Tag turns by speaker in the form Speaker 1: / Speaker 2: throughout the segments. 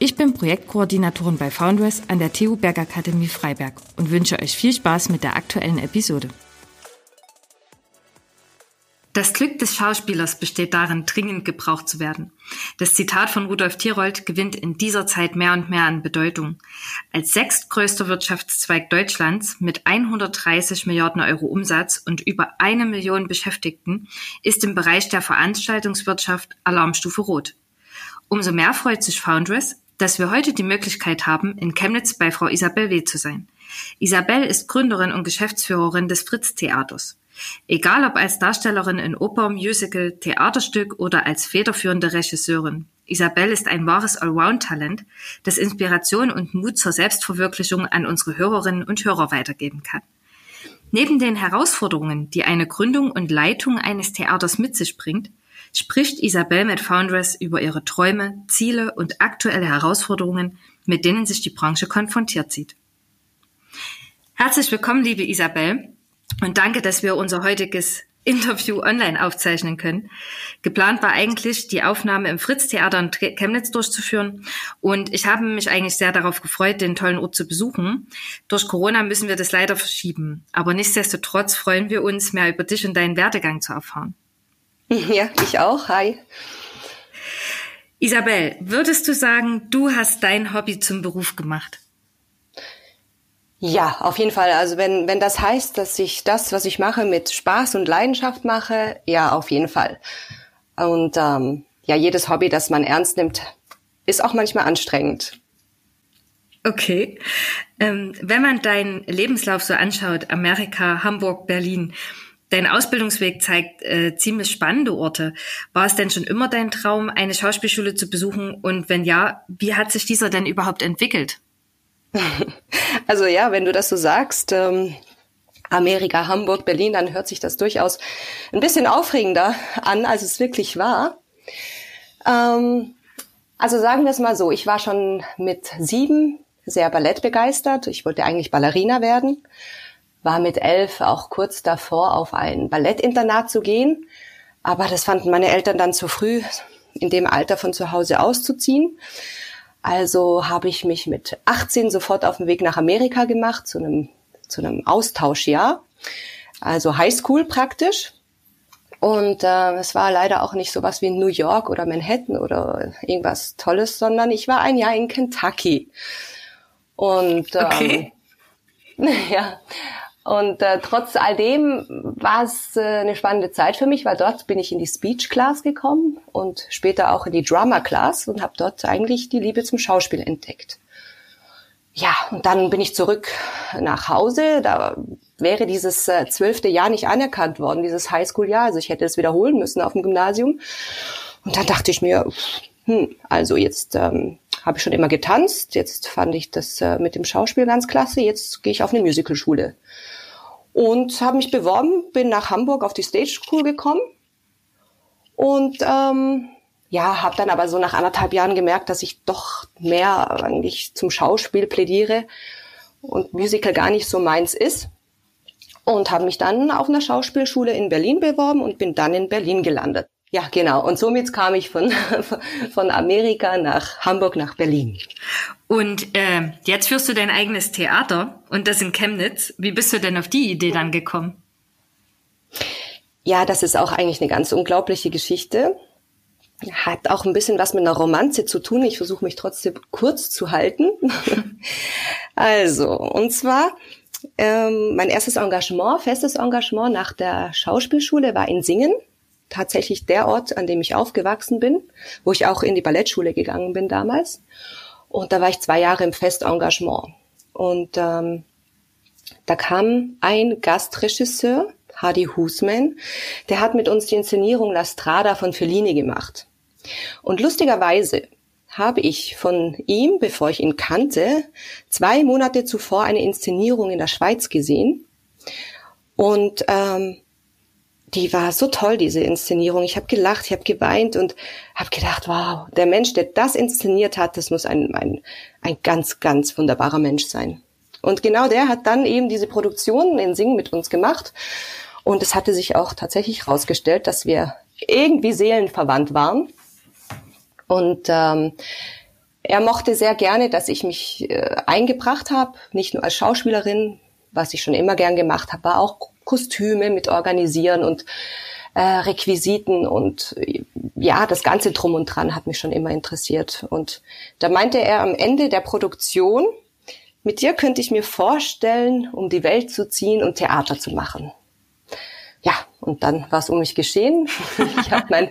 Speaker 1: Ich bin Projektkoordinatorin bei Foundress an der TU Bergakademie Freiberg und wünsche euch viel Spaß mit der aktuellen Episode. Das Glück des Schauspielers besteht darin, dringend gebraucht zu werden. Das Zitat von Rudolf Tirold gewinnt in dieser Zeit mehr und mehr an Bedeutung. Als sechstgrößter Wirtschaftszweig Deutschlands mit 130 Milliarden Euro Umsatz und über eine Million Beschäftigten ist im Bereich der Veranstaltungswirtschaft Alarmstufe Rot. Umso mehr freut sich Foundress, dass wir heute die Möglichkeit haben, in Chemnitz bei Frau Isabel W. zu sein. Isabel ist Gründerin und Geschäftsführerin des Fritz Theaters. Egal ob als Darstellerin in Oper, Musical, Theaterstück oder als federführende Regisseurin. Isabel ist ein wahres Allround-Talent, das Inspiration und Mut zur Selbstverwirklichung an unsere Hörerinnen und Hörer weitergeben kann. Neben den Herausforderungen, die eine Gründung und Leitung eines Theaters mit sich bringt, spricht Isabel mit Foundress über ihre Träume, Ziele und aktuelle Herausforderungen, mit denen sich die Branche konfrontiert sieht. Herzlich willkommen, liebe Isabel, und danke, dass wir unser heutiges Interview online aufzeichnen können. Geplant war eigentlich, die Aufnahme im Fritz-Theater in Chemnitz durchzuführen. Und ich habe mich eigentlich sehr darauf gefreut, den tollen Ort zu besuchen. Durch Corona müssen wir das leider verschieben. Aber nichtsdestotrotz freuen wir uns, mehr über dich und deinen Werdegang zu erfahren.
Speaker 2: Ja, ich auch. Hi.
Speaker 1: Isabel, würdest du sagen, du hast dein Hobby zum Beruf gemacht?
Speaker 2: Ja, auf jeden Fall. Also wenn, wenn das heißt, dass ich das, was ich mache, mit Spaß und Leidenschaft mache, ja, auf jeden Fall. Und ähm, ja, jedes Hobby, das man ernst nimmt, ist auch manchmal anstrengend.
Speaker 1: Okay. Ähm, wenn man deinen Lebenslauf so anschaut, Amerika, Hamburg, Berlin, Dein Ausbildungsweg zeigt äh, ziemlich spannende Orte. War es denn schon immer dein Traum, eine Schauspielschule zu besuchen? Und wenn ja, wie hat sich dieser denn überhaupt entwickelt?
Speaker 2: Also ja, wenn du das so sagst, ähm, Amerika, Hamburg, Berlin, dann hört sich das durchaus ein bisschen aufregender an, als es wirklich war. Ähm, also sagen wir es mal so, ich war schon mit sieben sehr ballettbegeistert. Ich wollte eigentlich Ballerina werden war mit elf auch kurz davor, auf ein Ballettinternat zu gehen. Aber das fanden meine Eltern dann zu früh, in dem Alter von zu Hause auszuziehen. Also habe ich mich mit 18 sofort auf den Weg nach Amerika gemacht, zu einem, zu einem Austauschjahr. Also Highschool praktisch. Und äh, es war leider auch nicht sowas wie New York oder Manhattan oder irgendwas Tolles, sondern ich war ein Jahr in Kentucky. Und ähm, okay. ja, und äh, trotz all dem war es äh, eine spannende Zeit für mich, weil dort bin ich in die Speech Class gekommen und später auch in die Drama Class und habe dort eigentlich die Liebe zum Schauspiel entdeckt. Ja, und dann bin ich zurück nach Hause. Da wäre dieses äh, zwölfte Jahr nicht anerkannt worden, dieses Highschool-Jahr. Also ich hätte es wiederholen müssen auf dem Gymnasium. Und dann dachte ich mir, hm, also jetzt ähm, habe ich schon immer getanzt, jetzt fand ich das äh, mit dem Schauspiel ganz klasse, jetzt gehe ich auf eine Musicalschule. Und habe mich beworben, bin nach Hamburg auf die Stage School gekommen. Und ähm, ja, habe dann aber so nach anderthalb Jahren gemerkt, dass ich doch mehr eigentlich zum Schauspiel plädiere und Musical gar nicht so meins ist. Und habe mich dann auf einer Schauspielschule in Berlin beworben und bin dann in Berlin gelandet. Ja, genau. Und somit kam ich von, von Amerika nach Hamburg nach Berlin.
Speaker 1: Und äh, jetzt führst du dein eigenes Theater und das in Chemnitz. Wie bist du denn auf die Idee dann gekommen?
Speaker 2: Ja, das ist auch eigentlich eine ganz unglaubliche Geschichte. Hat auch ein bisschen was mit einer Romanze zu tun. Ich versuche mich trotzdem kurz zu halten. also, und zwar ähm, mein erstes Engagement, festes Engagement nach der Schauspielschule war in Singen tatsächlich der Ort, an dem ich aufgewachsen bin, wo ich auch in die Ballettschule gegangen bin damals. Und da war ich zwei Jahre im Festengagement. Und ähm, da kam ein Gastregisseur, Hardy Husman, der hat mit uns die Inszenierung La Strada von Fellini gemacht. Und lustigerweise habe ich von ihm, bevor ich ihn kannte, zwei Monate zuvor eine Inszenierung in der Schweiz gesehen. Und ähm, die war so toll, diese Inszenierung. Ich habe gelacht, ich habe geweint und habe gedacht, wow, der Mensch, der das inszeniert hat, das muss ein, ein, ein ganz, ganz wunderbarer Mensch sein. Und genau der hat dann eben diese Produktion in Singen mit uns gemacht. Und es hatte sich auch tatsächlich herausgestellt, dass wir irgendwie seelenverwandt waren. Und ähm, er mochte sehr gerne, dass ich mich äh, eingebracht habe, nicht nur als Schauspielerin, was ich schon immer gern gemacht habe, war auch Kostüme mit organisieren und äh, Requisiten und ja, das ganze Drum und Dran hat mich schon immer interessiert. Und da meinte er am Ende der Produktion, mit dir könnte ich mir vorstellen, um die Welt zu ziehen und Theater zu machen. Ja, und dann war es um mich geschehen. Ich habe mein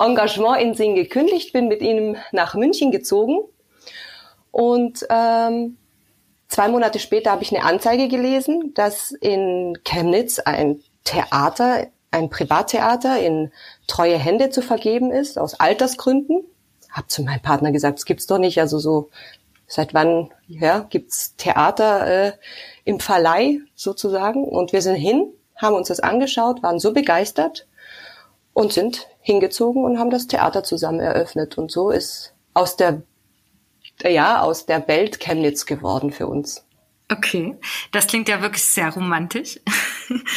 Speaker 2: Engagement in Sing gekündigt, bin mit ihm nach München gezogen und ähm, Zwei Monate später habe ich eine Anzeige gelesen, dass in Chemnitz ein Theater, ein Privattheater in treue Hände zu vergeben ist, aus Altersgründen. Hab zu meinem Partner gesagt, es gibt's doch nicht. Also so, seit wann ja, gibt's Theater äh, im Verleih sozusagen? Und wir sind hin, haben uns das angeschaut, waren so begeistert und sind hingezogen und haben das Theater zusammen eröffnet. Und so ist aus der ja, aus der Welt Chemnitz geworden für uns.
Speaker 1: Okay, das klingt ja wirklich sehr romantisch.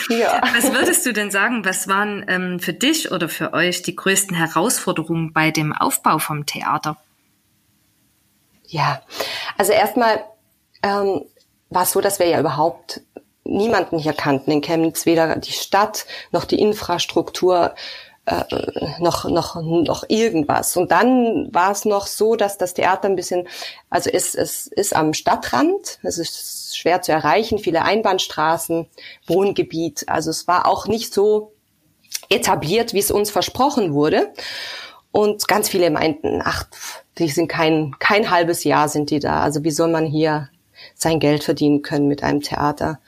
Speaker 2: Ja.
Speaker 1: Was würdest du denn sagen, was waren ähm, für dich oder für euch die größten Herausforderungen bei dem Aufbau vom Theater?
Speaker 2: Ja, also erstmal ähm, war es so, dass wir ja überhaupt niemanden hier kannten in Chemnitz, weder die Stadt noch die Infrastruktur äh, noch, noch, noch irgendwas. Und dann war es noch so, dass das Theater ein bisschen, also es, es ist am Stadtrand, es ist schwer zu erreichen, viele Einbahnstraßen, Wohngebiet. Also es war auch nicht so etabliert, wie es uns versprochen wurde. Und ganz viele meinten, ach, die sind kein, kein halbes Jahr sind die da. Also wie soll man hier sein Geld verdienen können mit einem Theater?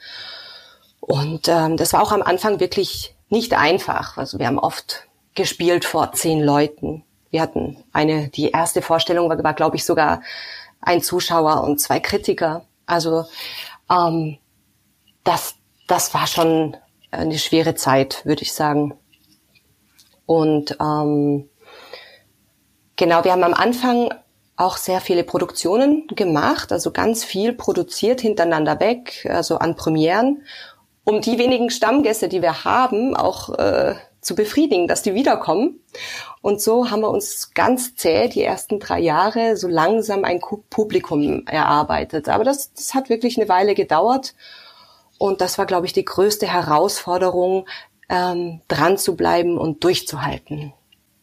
Speaker 2: Und ähm, das war auch am Anfang wirklich nicht einfach. Also wir haben oft gespielt vor zehn Leuten. Wir hatten eine, die erste Vorstellung war, war glaube ich, sogar ein Zuschauer und zwei Kritiker. Also ähm, das, das war schon eine schwere Zeit, würde ich sagen. Und ähm, genau, wir haben am Anfang auch sehr viele Produktionen gemacht, also ganz viel produziert hintereinander weg, also an Premieren, um die wenigen Stammgäste, die wir haben, auch äh, zu befriedigen, dass die wiederkommen. Und so haben wir uns ganz zäh die ersten drei Jahre so langsam ein Publikum erarbeitet. Aber das, das hat wirklich eine Weile gedauert. Und das war, glaube ich, die größte Herausforderung, ähm, dran zu bleiben und durchzuhalten.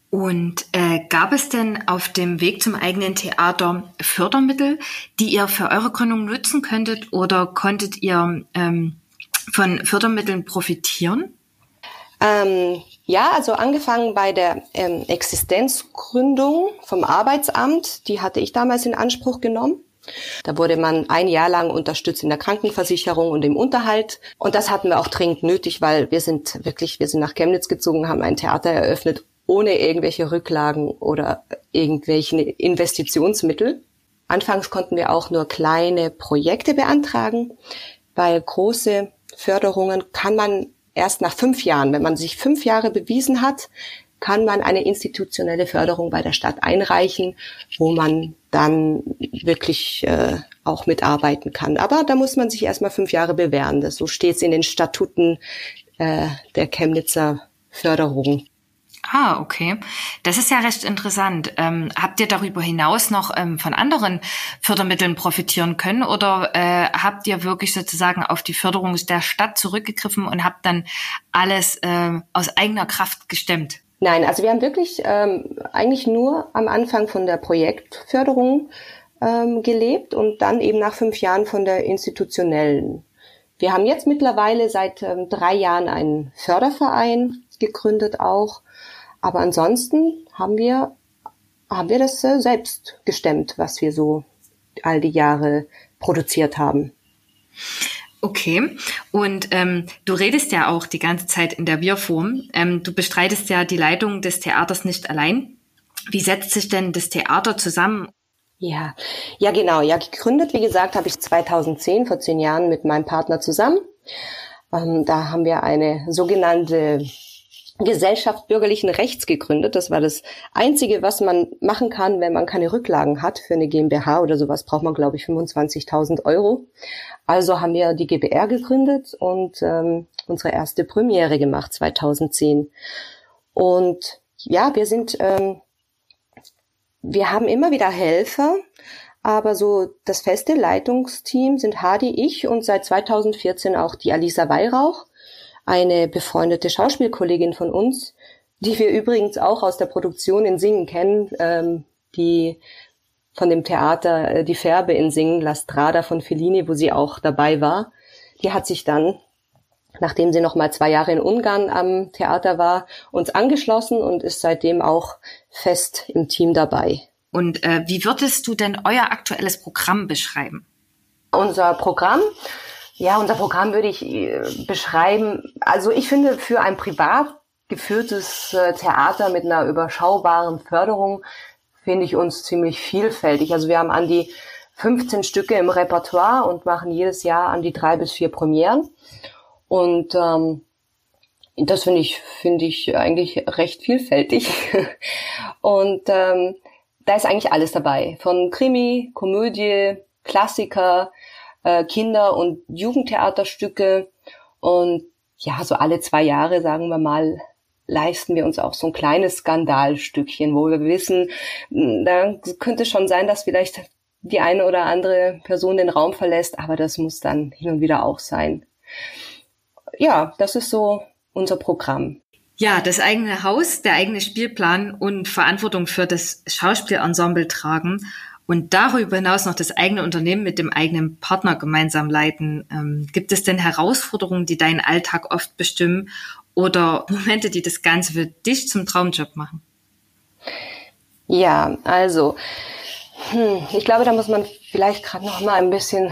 Speaker 1: Und äh, gab es denn auf dem Weg zum eigenen Theater Fördermittel, die ihr für eure Gründung nutzen könntet oder konntet ihr ähm, von Fördermitteln profitieren?
Speaker 2: Ähm, ja, also angefangen bei der ähm, Existenzgründung vom Arbeitsamt, die hatte ich damals in Anspruch genommen. Da wurde man ein Jahr lang unterstützt in der Krankenversicherung und im Unterhalt. Und das hatten wir auch dringend nötig, weil wir sind wirklich, wir sind nach Chemnitz gezogen, haben ein Theater eröffnet ohne irgendwelche Rücklagen oder irgendwelche Investitionsmittel. Anfangs konnten wir auch nur kleine Projekte beantragen, weil große Förderungen kann man erst nach fünf Jahren, wenn man sich fünf Jahre bewiesen hat, kann man eine institutionelle Förderung bei der Stadt einreichen, wo man dann wirklich äh, auch mitarbeiten kann. Aber da muss man sich erstmal fünf Jahre bewähren. Das, so steht es in den Statuten äh, der Chemnitzer Förderung.
Speaker 1: Ah, okay. Das ist ja recht interessant. Ähm, habt ihr darüber hinaus noch ähm, von anderen Fördermitteln profitieren können oder äh, habt ihr wirklich sozusagen auf die Förderung der Stadt zurückgegriffen und habt dann alles äh, aus eigener Kraft gestemmt?
Speaker 2: Nein, also wir haben wirklich ähm, eigentlich nur am Anfang von der Projektförderung ähm, gelebt und dann eben nach fünf Jahren von der institutionellen. Wir haben jetzt mittlerweile seit ähm, drei Jahren einen Förderverein gegründet auch aber ansonsten haben wir, haben wir das äh, selbst gestemmt, was wir so all die Jahre produziert haben.
Speaker 1: Okay, und ähm, du redest ja auch die ganze Zeit in der Wir-Form. Ähm, du bestreitest ja die Leitung des Theaters nicht allein. Wie setzt sich denn das Theater zusammen?
Speaker 2: Ja, ja genau. Ja, gegründet, wie gesagt, habe ich 2010, vor zehn Jahren mit meinem Partner zusammen. Ähm, da haben wir eine sogenannte Gesellschaft bürgerlichen Rechts gegründet. Das war das Einzige, was man machen kann, wenn man keine Rücklagen hat. Für eine GmbH oder sowas braucht man, glaube ich, 25.000 Euro. Also haben wir die GBR gegründet und ähm, unsere erste Premiere gemacht 2010. Und ja, wir sind, ähm, wir haben immer wieder Helfer, aber so das feste Leitungsteam sind Hadi, ich und seit 2014 auch die Alisa Weihrauch eine befreundete Schauspielkollegin von uns, die wir übrigens auch aus der Produktion in Singen kennen, ähm, die von dem Theater äh, Die Färbe in Singen, La Strada von Fellini, wo sie auch dabei war. Die hat sich dann, nachdem sie noch mal zwei Jahre in Ungarn am Theater war, uns angeschlossen und ist seitdem auch fest im Team dabei.
Speaker 1: Und äh, wie würdest du denn euer aktuelles Programm beschreiben?
Speaker 2: Unser Programm ja, unser Programm würde ich äh, beschreiben. Also ich finde, für ein privat geführtes äh, Theater mit einer überschaubaren Förderung finde ich uns ziemlich vielfältig. Also wir haben an die 15 Stücke im Repertoire und machen jedes Jahr an die drei bis vier Premieren. Und ähm, das finde ich, finde ich eigentlich recht vielfältig. und ähm, da ist eigentlich alles dabei. Von Krimi, Komödie, Klassiker, äh, Kinder- und Jugendtheaterstücke. Und ja, so alle zwei Jahre, sagen wir mal, leisten wir uns auch so ein kleines Skandalstückchen, wo wir wissen, hm, da könnte schon sein, dass vielleicht die eine oder andere Person den Raum verlässt, aber das muss dann hin und wieder auch sein. Ja, das ist so unser Programm.
Speaker 1: Ja, das eigene Haus, der eigene Spielplan und Verantwortung für das Schauspielensemble tragen und darüber hinaus noch das eigene Unternehmen mit dem eigenen Partner gemeinsam leiten. Ähm, gibt es denn Herausforderungen, die deinen Alltag oft bestimmen oder Momente, die das Ganze für dich zum Traumjob machen?
Speaker 2: Ja, also hm, ich glaube, da muss man vielleicht gerade noch mal ein bisschen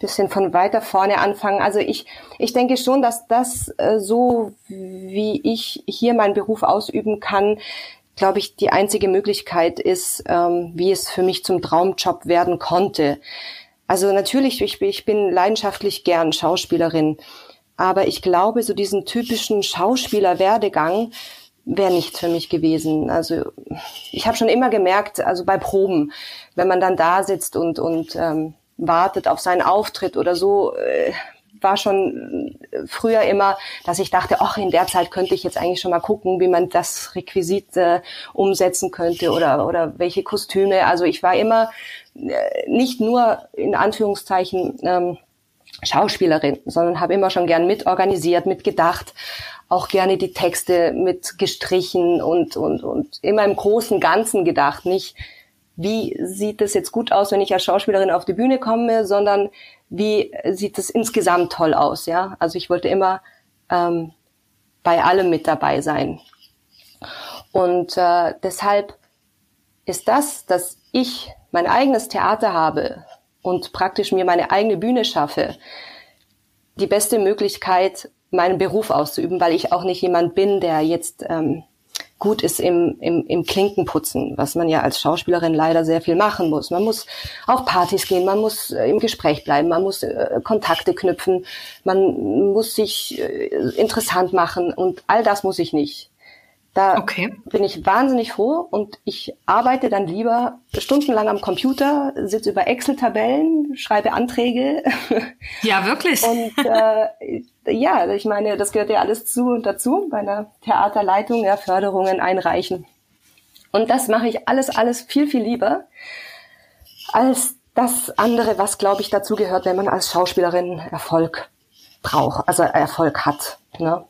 Speaker 2: bisschen von weiter vorne anfangen. Also ich, ich denke schon, dass das äh, so, wie ich hier meinen Beruf ausüben kann, glaube ich, die einzige Möglichkeit ist, ähm, wie es für mich zum Traumjob werden konnte. Also natürlich, ich, ich bin leidenschaftlich gern Schauspielerin, aber ich glaube, so diesen typischen Schauspielerwerdegang wäre nichts für mich gewesen. Also ich habe schon immer gemerkt, also bei Proben, wenn man dann da sitzt und und ähm, wartet auf seinen Auftritt oder so, äh, war schon früher immer, dass ich dachte, ach, in der Zeit könnte ich jetzt eigentlich schon mal gucken, wie man das Requisit äh, umsetzen könnte oder, oder welche Kostüme. Also ich war immer äh, nicht nur in Anführungszeichen ähm, Schauspielerin, sondern habe immer schon gern mitorganisiert, mitgedacht, auch gerne die Texte mitgestrichen und, und, und immer im großen Ganzen gedacht, nicht wie sieht es jetzt gut aus, wenn ich als Schauspielerin auf die Bühne komme, sondern wie sieht es insgesamt toll aus, ja. Also ich wollte immer ähm, bei allem mit dabei sein. Und äh, deshalb ist das, dass ich mein eigenes Theater habe und praktisch mir meine eigene Bühne schaffe, die beste Möglichkeit, meinen Beruf auszuüben, weil ich auch nicht jemand bin, der jetzt ähm, gut ist im, im, im Klinkenputzen, was man ja als Schauspielerin leider sehr viel machen muss. Man muss auf Partys gehen, man muss äh, im Gespräch bleiben, man muss äh, Kontakte knüpfen, man muss sich äh, interessant machen und all das muss ich nicht. Da okay. bin ich wahnsinnig froh und ich arbeite dann lieber stundenlang am Computer, sitze über Excel-Tabellen, schreibe Anträge.
Speaker 1: Ja, wirklich.
Speaker 2: und äh, ja, ich meine, das gehört ja alles zu und dazu bei einer Theaterleitung, ja, Förderungen einreichen. Und das mache ich alles, alles viel, viel lieber als das andere, was, glaube ich, dazu gehört, wenn man als Schauspielerin Erfolg braucht, also Erfolg hat. Ne?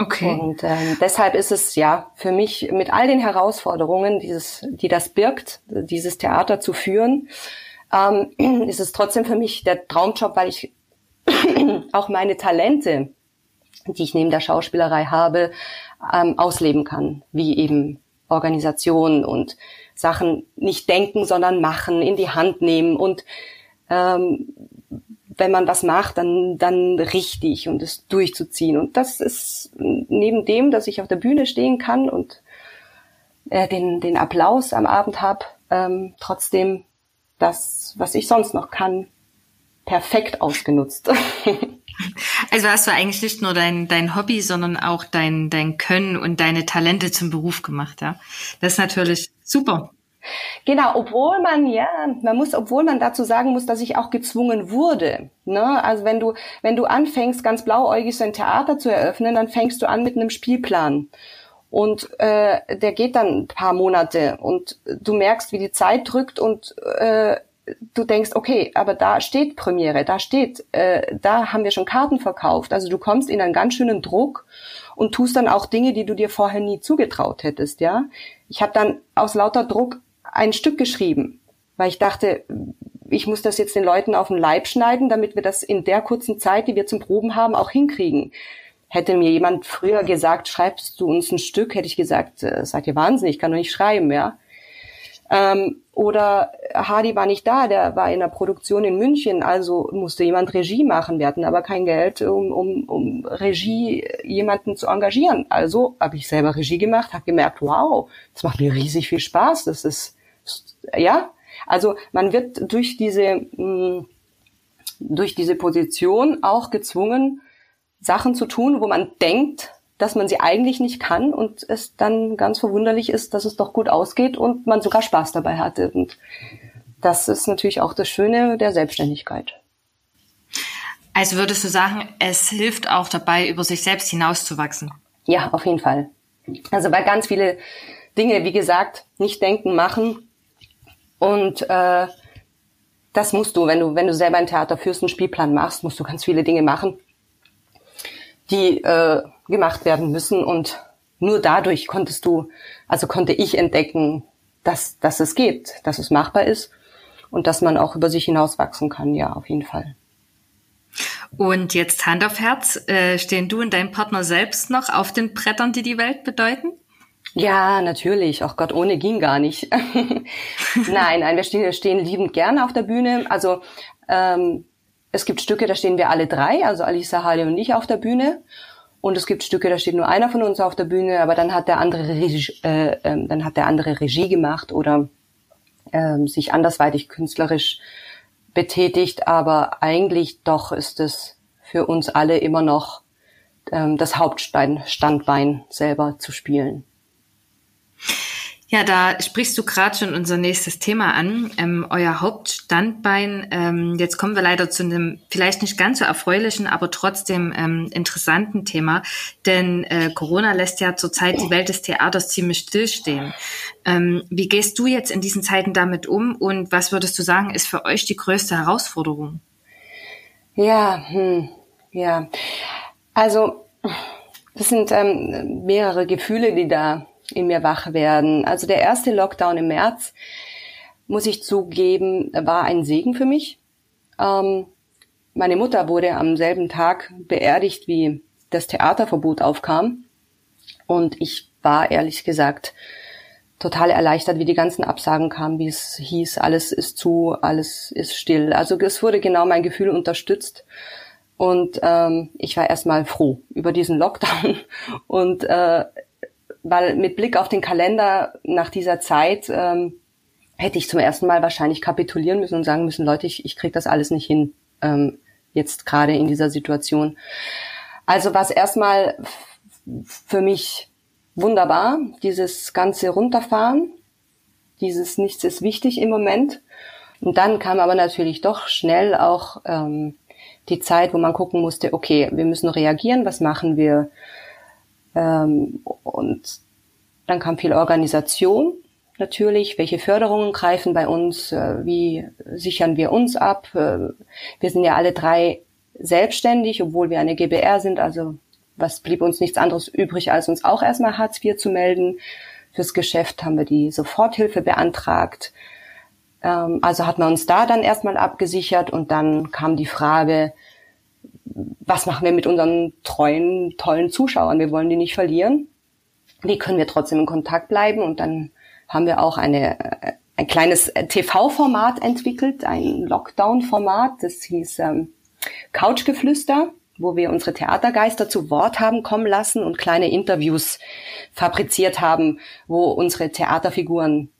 Speaker 2: Okay. Und ähm, deshalb ist es ja für mich mit all den Herausforderungen, dieses, die das birgt, dieses Theater zu führen, ähm, ist es trotzdem für mich der Traumjob, weil ich auch meine Talente, die ich neben der Schauspielerei habe, ähm, ausleben kann, wie eben Organisation und Sachen nicht denken, sondern machen, in die Hand nehmen und ähm, wenn man was macht, dann, dann richtig und es durchzuziehen. Und das ist neben dem, dass ich auf der Bühne stehen kann und äh, den, den Applaus am Abend habe, ähm, trotzdem das, was ich sonst noch kann, perfekt ausgenutzt.
Speaker 1: Also hast du eigentlich nicht nur dein, dein Hobby, sondern auch dein, dein Können und deine Talente zum Beruf gemacht, ja. Das ist natürlich super.
Speaker 2: Genau, obwohl man, ja, man muss, obwohl man dazu sagen muss, dass ich auch gezwungen wurde. Ne? Also wenn du, wenn du anfängst, ganz blauäugig so ein Theater zu eröffnen, dann fängst du an mit einem Spielplan. Und äh, der geht dann ein paar Monate und du merkst, wie die Zeit drückt und äh, du denkst, okay, aber da steht Premiere, da steht, äh, da haben wir schon Karten verkauft. Also du kommst in einen ganz schönen Druck und tust dann auch Dinge, die du dir vorher nie zugetraut hättest, ja. Ich habe dann aus lauter Druck ein Stück geschrieben, weil ich dachte, ich muss das jetzt den Leuten auf den Leib schneiden, damit wir das in der kurzen Zeit, die wir zum Proben haben, auch hinkriegen. Hätte mir jemand früher gesagt, schreibst du uns ein Stück, hätte ich gesagt, äh, seid ihr wahnsinnig, ich kann doch nicht schreiben, ja. Ähm, oder Hardy war nicht da, der war in der Produktion in München, also musste jemand Regie machen. Wir hatten aber kein Geld, um, um, um Regie jemanden zu engagieren. Also habe ich selber Regie gemacht, habe gemerkt, wow, das macht mir riesig viel Spaß. Das ist ja, also man wird durch diese hm, durch diese Position auch gezwungen, Sachen zu tun, wo man denkt, dass man sie eigentlich nicht kann und es dann ganz verwunderlich ist, dass es doch gut ausgeht und man sogar Spaß dabei hatte. Und das ist natürlich auch das Schöne der Selbstständigkeit.
Speaker 1: Also würdest du sagen, es hilft auch dabei, über sich selbst hinauszuwachsen?
Speaker 2: Ja, auf jeden Fall. Also weil ganz viele Dinge, wie gesagt, nicht denken, machen und äh, das musst du, wenn du, wenn du selber ein Theater führst, einen Spielplan machst, musst du ganz viele Dinge machen, die äh, gemacht werden müssen. Und nur dadurch konntest du, also konnte ich entdecken, dass, dass es geht, dass es machbar ist und dass man auch über sich hinaus wachsen kann. Ja, auf jeden Fall.
Speaker 1: Und jetzt Hand auf Herz, äh, stehen du und dein Partner selbst noch auf den Brettern, die die Welt bedeuten?
Speaker 2: Ja, natürlich. Ach Gott, ohne ging gar nicht. nein, nein, wir stehen, stehen liebend gerne auf der Bühne. Also ähm, es gibt Stücke, da stehen wir alle drei, also Alisa, Hale und ich auf der Bühne. Und es gibt Stücke, da steht nur einer von uns auf der Bühne, aber dann hat der andere Regie, äh, äh, dann hat der andere Regie gemacht oder äh, sich andersweitig künstlerisch betätigt. Aber eigentlich doch ist es für uns alle immer noch ähm, das Hauptstandbein selber zu spielen.
Speaker 1: Ja, da sprichst du gerade schon unser nächstes Thema an, ähm, euer Hauptstandbein. Ähm, jetzt kommen wir leider zu einem vielleicht nicht ganz so erfreulichen, aber trotzdem ähm, interessanten Thema, denn äh, Corona lässt ja zurzeit die Welt des Theaters ziemlich stillstehen. Ähm, wie gehst du jetzt in diesen Zeiten damit um und was würdest du sagen, ist für euch die größte Herausforderung?
Speaker 2: Ja, hm, ja, also das sind ähm, mehrere Gefühle, die da in mir wach werden. Also der erste Lockdown im März, muss ich zugeben, war ein Segen für mich. Ähm, meine Mutter wurde am selben Tag beerdigt, wie das Theaterverbot aufkam. Und ich war ehrlich gesagt total erleichtert, wie die ganzen Absagen kamen, wie es hieß, alles ist zu, alles ist still. Also es wurde genau mein Gefühl unterstützt. Und ähm, ich war erstmal froh über diesen Lockdown und äh, weil mit Blick auf den Kalender nach dieser Zeit ähm, hätte ich zum ersten Mal wahrscheinlich kapitulieren müssen und sagen müssen, Leute, ich, ich kriege das alles nicht hin, ähm, jetzt gerade in dieser Situation. Also war es erstmal für mich wunderbar, dieses ganze Runterfahren, dieses Nichts ist wichtig im Moment. Und dann kam aber natürlich doch schnell auch ähm, die Zeit, wo man gucken musste, okay, wir müssen reagieren, was machen wir? Ähm, und dann kam viel Organisation natürlich, welche Förderungen greifen bei uns, äh, wie sichern wir uns ab. Äh, wir sind ja alle drei selbstständig, obwohl wir eine GBR sind, also was blieb uns nichts anderes übrig, als uns auch erstmal Hartz IV zu melden. Fürs Geschäft haben wir die Soforthilfe beantragt. Ähm, also hat man uns da dann erstmal abgesichert und dann kam die Frage, was machen wir mit unseren treuen, tollen Zuschauern? Wir wollen die nicht verlieren. Wie können wir trotzdem in Kontakt bleiben? Und dann haben wir auch eine, äh, ein kleines TV-Format entwickelt, ein Lockdown-Format. Das hieß ähm, Couchgeflüster, wo wir unsere Theatergeister zu Wort haben kommen lassen und kleine Interviews fabriziert haben, wo unsere Theaterfiguren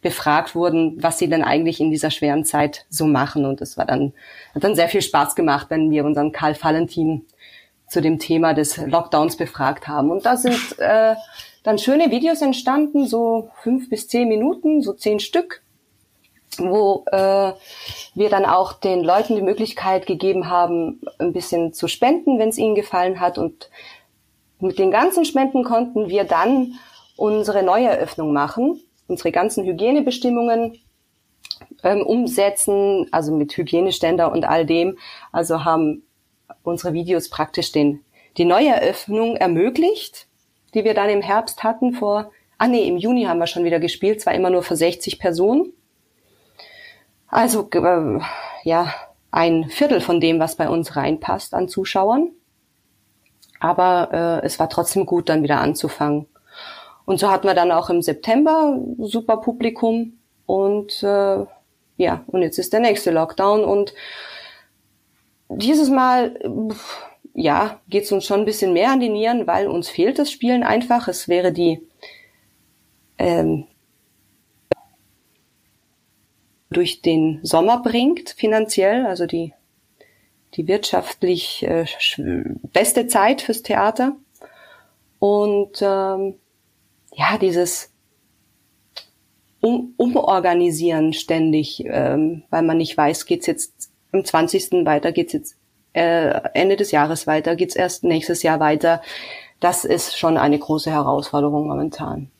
Speaker 2: befragt wurden, was sie denn eigentlich in dieser schweren Zeit so machen. Und es war dann, hat dann sehr viel Spaß gemacht, wenn wir unseren Karl Valentin zu dem Thema des Lockdowns befragt haben. Und da sind äh, dann schöne Videos entstanden, so fünf bis zehn Minuten, so zehn Stück, wo äh, wir dann auch den Leuten die Möglichkeit gegeben haben, ein bisschen zu spenden, wenn es ihnen gefallen hat. Und mit den ganzen Spenden konnten wir dann unsere Neueröffnung machen, unsere ganzen Hygienebestimmungen ähm, umsetzen, also mit Hygieneständer und all dem. Also haben unsere Videos praktisch den, die Neueröffnung ermöglicht, die wir dann im Herbst hatten vor, ah nee, im Juni haben wir schon wieder gespielt, zwar immer nur für 60 Personen. Also äh, ja, ein Viertel von dem, was bei uns reinpasst an Zuschauern. Aber äh, es war trotzdem gut, dann wieder anzufangen. Und so hatten wir dann auch im September super Publikum und äh, ja, und jetzt ist der nächste Lockdown und dieses Mal, ja, geht es uns schon ein bisschen mehr an die Nieren, weil uns fehlt das Spielen einfach. Es wäre die ähm, durch den Sommer bringt finanziell, also die die wirtschaftlich äh, beste Zeit fürs Theater und ähm, ja dieses um, umorganisieren ständig, ähm, weil man nicht weiß, geht's jetzt am 20. weiter, geht's jetzt äh, Ende des Jahres weiter, geht's erst nächstes Jahr weiter. Das ist schon eine große Herausforderung momentan.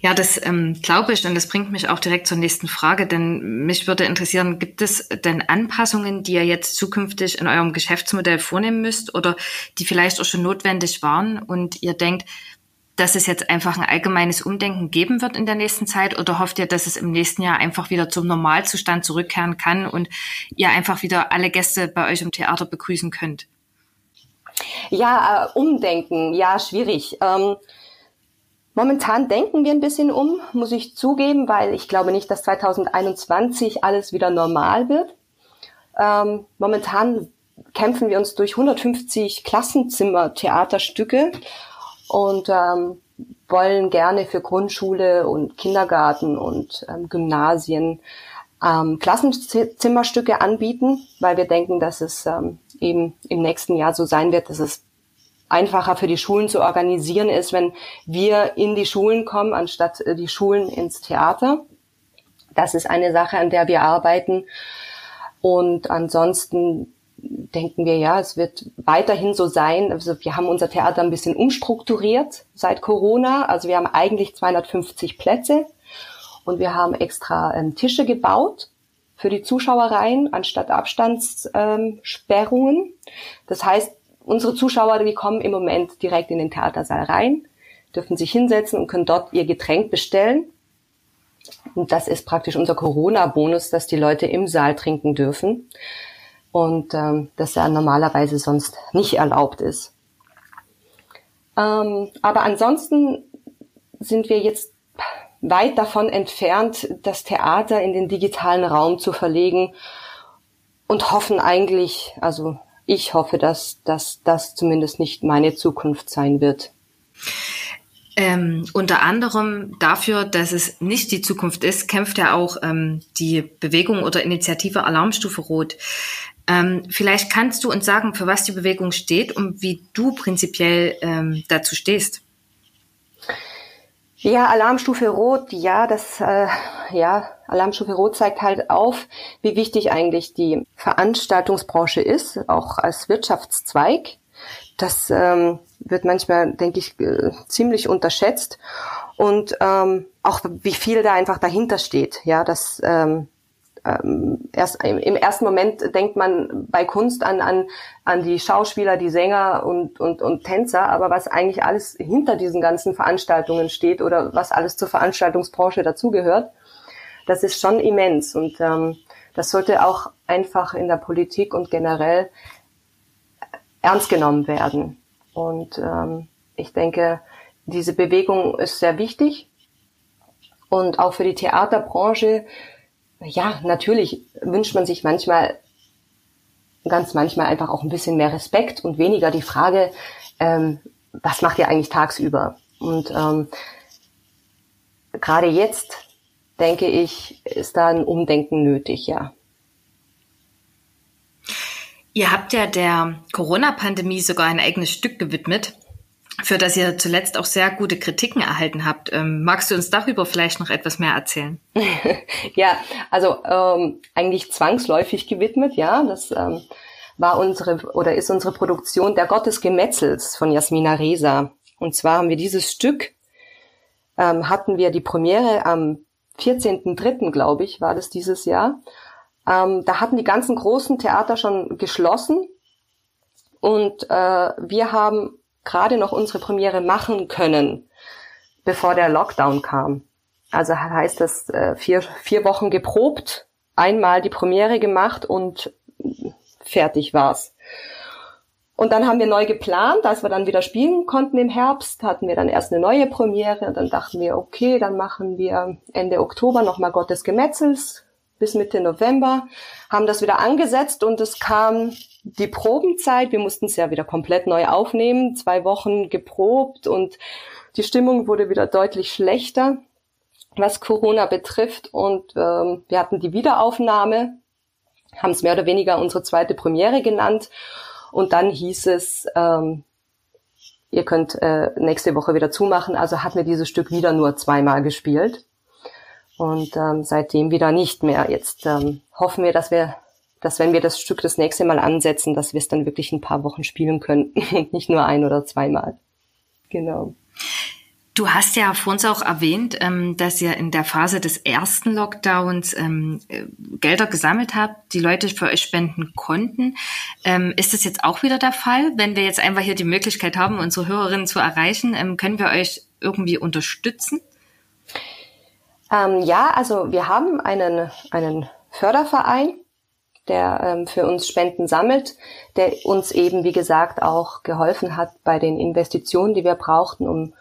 Speaker 1: Ja, das ähm, glaube ich und das bringt mich auch direkt zur nächsten Frage, denn mich würde interessieren, gibt es denn Anpassungen, die ihr jetzt zukünftig in eurem Geschäftsmodell vornehmen müsst oder die vielleicht auch schon notwendig waren und ihr denkt, dass es jetzt einfach ein allgemeines Umdenken geben wird in der nächsten Zeit oder hofft ihr, dass es im nächsten Jahr einfach wieder zum Normalzustand zurückkehren kann und ihr einfach wieder alle Gäste bei euch im Theater begrüßen könnt?
Speaker 2: Ja, äh, umdenken, ja, schwierig. Ähm, momentan denken wir ein bisschen um, muss ich zugeben, weil ich glaube nicht, dass 2021 alles wieder normal wird. Ähm, momentan kämpfen wir uns durch 150 Klassenzimmer Theaterstücke und ähm, wollen gerne für Grundschule und Kindergarten und ähm, Gymnasien ähm, Klassenzimmerstücke anbieten, weil wir denken, dass es ähm, eben im nächsten Jahr so sein wird, dass es einfacher für die Schulen zu organisieren ist, wenn wir in die Schulen kommen, anstatt äh, die Schulen ins Theater. Das ist eine Sache, an der wir arbeiten. Und ansonsten denken wir, ja, es wird weiterhin so sein. Also wir haben unser Theater ein bisschen umstrukturiert seit Corona. Also wir haben eigentlich 250 Plätze und wir haben extra ähm, Tische gebaut für die Zuschauereien anstatt Abstandssperrungen. Das heißt, unsere Zuschauer, die kommen im Moment direkt in den Theatersaal rein, dürfen sich hinsetzen und können dort ihr Getränk bestellen. Und das ist praktisch unser Corona-Bonus, dass die Leute im Saal trinken dürfen und ähm, das ja normalerweise sonst nicht erlaubt ist. Ähm, aber ansonsten sind wir jetzt weit davon entfernt, das Theater in den digitalen Raum zu verlegen und hoffen eigentlich, also ich hoffe, dass, dass das zumindest nicht meine Zukunft sein wird.
Speaker 1: Ähm, unter anderem dafür, dass es nicht die Zukunft ist, kämpft ja auch ähm, die Bewegung oder Initiative Alarmstufe Rot. Ähm, vielleicht kannst du uns sagen, für was die Bewegung steht und wie du prinzipiell ähm, dazu stehst.
Speaker 2: Ja, Alarmstufe Rot, ja, das, äh, ja, Alarmstufe Rot zeigt halt auf, wie wichtig eigentlich die Veranstaltungsbranche ist, auch als Wirtschaftszweig. Das ähm, wird manchmal, denke ich, äh, ziemlich unterschätzt und ähm, auch wie viel da einfach dahinter steht. Ja, dass ähm, ähm, erst im ersten Moment denkt man bei Kunst an, an, an die Schauspieler, die Sänger und, und, und Tänzer, aber was eigentlich alles hinter diesen ganzen Veranstaltungen steht oder was alles zur Veranstaltungsbranche dazugehört, das ist schon immens und ähm, das sollte auch einfach in der Politik und generell ernst genommen werden. Und ähm, ich denke, diese Bewegung ist sehr wichtig und auch für die Theaterbranche ja, natürlich wünscht man sich manchmal, ganz manchmal einfach auch ein bisschen mehr Respekt und weniger die Frage, ähm, was macht ihr eigentlich tagsüber? Und ähm, gerade jetzt denke ich, ist da ein Umdenken nötig, ja.
Speaker 1: Ihr habt ja der Corona-Pandemie sogar ein eigenes Stück gewidmet, für das ihr zuletzt auch sehr gute Kritiken erhalten habt. Ähm, magst du uns darüber vielleicht noch etwas mehr erzählen?
Speaker 2: ja, also ähm, eigentlich zwangsläufig gewidmet, ja. Das ähm, war unsere oder ist unsere Produktion Der Gott des Gemetzels von Jasmina Reza. Und zwar haben wir dieses Stück, ähm, hatten wir die Premiere am 14.3., glaube ich, war das dieses Jahr. Ähm, da hatten die ganzen großen Theater schon geschlossen und äh, wir haben gerade noch unsere Premiere machen können, bevor der Lockdown kam. Also heißt das äh, vier, vier Wochen geprobt, einmal die Premiere gemacht und fertig war's. Und dann haben wir neu geplant, als wir dann wieder spielen konnten im Herbst, hatten wir dann erst eine neue Premiere und dann dachten wir, okay, dann machen wir Ende Oktober nochmal Gottes Gemetzels bis Mitte November, haben das wieder angesetzt und es kam die Probenzeit. Wir mussten es ja wieder komplett neu aufnehmen, zwei Wochen geprobt und die Stimmung wurde wieder deutlich schlechter, was Corona betrifft. Und ähm, wir hatten die Wiederaufnahme, haben es mehr oder weniger unsere zweite Premiere genannt. Und dann hieß es, ähm, ihr könnt äh, nächste Woche wieder zumachen. Also hatten wir dieses Stück wieder nur zweimal gespielt. Und ähm, seitdem wieder nicht mehr. Jetzt ähm, hoffen wir, dass wir, dass wenn wir das Stück das nächste Mal ansetzen, dass wir es dann wirklich ein paar Wochen spielen können und nicht nur ein oder zweimal. Genau.
Speaker 1: Du hast ja vor uns auch erwähnt, ähm, dass ihr in der Phase des ersten Lockdowns ähm, äh, Gelder gesammelt habt, die Leute für euch spenden konnten. Ähm, ist das jetzt auch wieder der Fall? Wenn wir jetzt einfach hier die Möglichkeit haben, unsere Hörerinnen zu erreichen, können wir euch irgendwie unterstützen?
Speaker 2: Ähm, ja, also wir haben einen, einen Förderverein, der ähm, für uns Spenden sammelt, der uns eben, wie gesagt, auch geholfen hat bei den Investitionen, die wir brauchten, um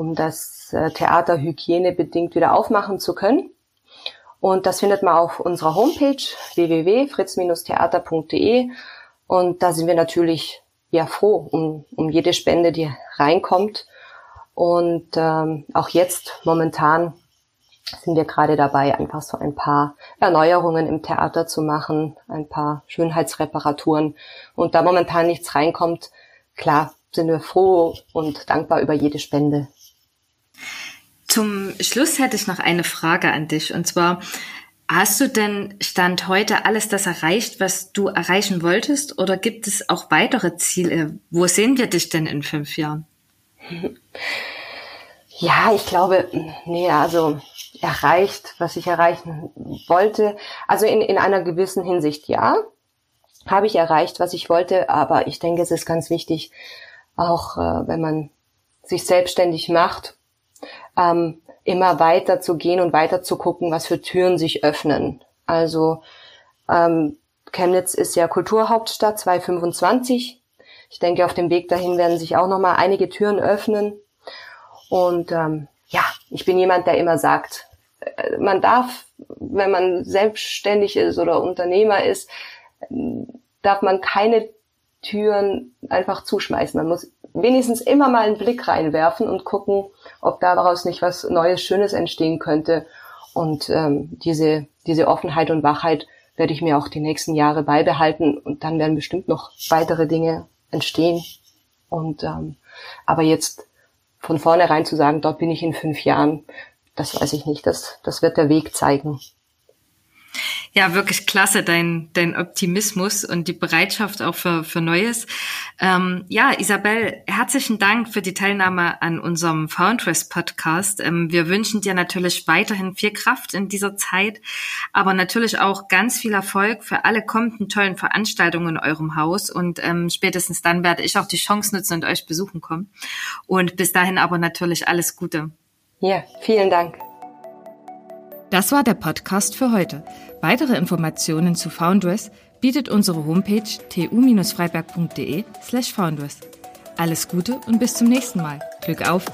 Speaker 2: um das äh, Theater hygienebedingt wieder aufmachen zu können. Und das findet man auf unserer Homepage www.fritz-theater.de. Und da sind wir natürlich ja froh um, um jede Spende, die reinkommt. Und ähm, auch jetzt momentan sind wir gerade dabei, einfach so ein paar Erneuerungen im Theater zu machen, ein paar Schönheitsreparaturen. Und da momentan nichts reinkommt, klar, sind wir froh und dankbar über jede Spende.
Speaker 1: Zum Schluss hätte ich noch eine Frage an dich. Und zwar, hast du denn Stand heute alles das erreicht, was du erreichen wolltest? Oder gibt es auch weitere Ziele? Wo sehen wir dich denn in fünf Jahren?
Speaker 2: Ja, ich glaube, nee, also erreicht, was ich erreichen wollte. Also in, in einer gewissen Hinsicht ja, habe ich erreicht, was ich wollte. Aber ich denke, es ist ganz wichtig, auch äh, wenn man sich selbstständig macht ähm, immer weiter zu gehen und weiter zu gucken, was für Türen sich öffnen. Also ähm, Chemnitz ist ja Kulturhauptstadt 2025. Ich denke, auf dem Weg dahin werden sich auch noch mal einige Türen öffnen. Und ähm, ich bin jemand, der immer sagt, äh, man darf, wenn man selbstständig ist oder Unternehmer ist, darf man keine Türen einfach zuschmeißen. Man muss wenigstens immer mal einen Blick reinwerfen und gucken, ob daraus nicht was Neues, Schönes entstehen könnte. Und ähm, diese, diese Offenheit und Wachheit werde ich mir auch die nächsten Jahre beibehalten und dann werden bestimmt noch weitere Dinge entstehen. Und ähm, aber jetzt von vornherein zu sagen, dort bin ich in fünf Jahren, das weiß ich nicht. Das, das wird der Weg zeigen.
Speaker 1: Ja, wirklich klasse, dein, dein Optimismus und die Bereitschaft auch für, für Neues. Ähm, ja, Isabel, herzlichen Dank für die Teilnahme an unserem Foundress Podcast. Ähm, wir wünschen dir natürlich weiterhin viel Kraft in dieser Zeit, aber natürlich auch ganz viel Erfolg für alle kommenden tollen Veranstaltungen in eurem Haus. Und ähm, spätestens dann werde ich auch die Chance nutzen und euch besuchen kommen. Und bis dahin aber natürlich alles Gute.
Speaker 2: Ja, vielen Dank.
Speaker 1: Das war der Podcast für heute. Weitere Informationen zu Foundress bietet unsere Homepage tu-freiberg.de slash foundress. Alles Gute und bis zum nächsten Mal. Glück auf!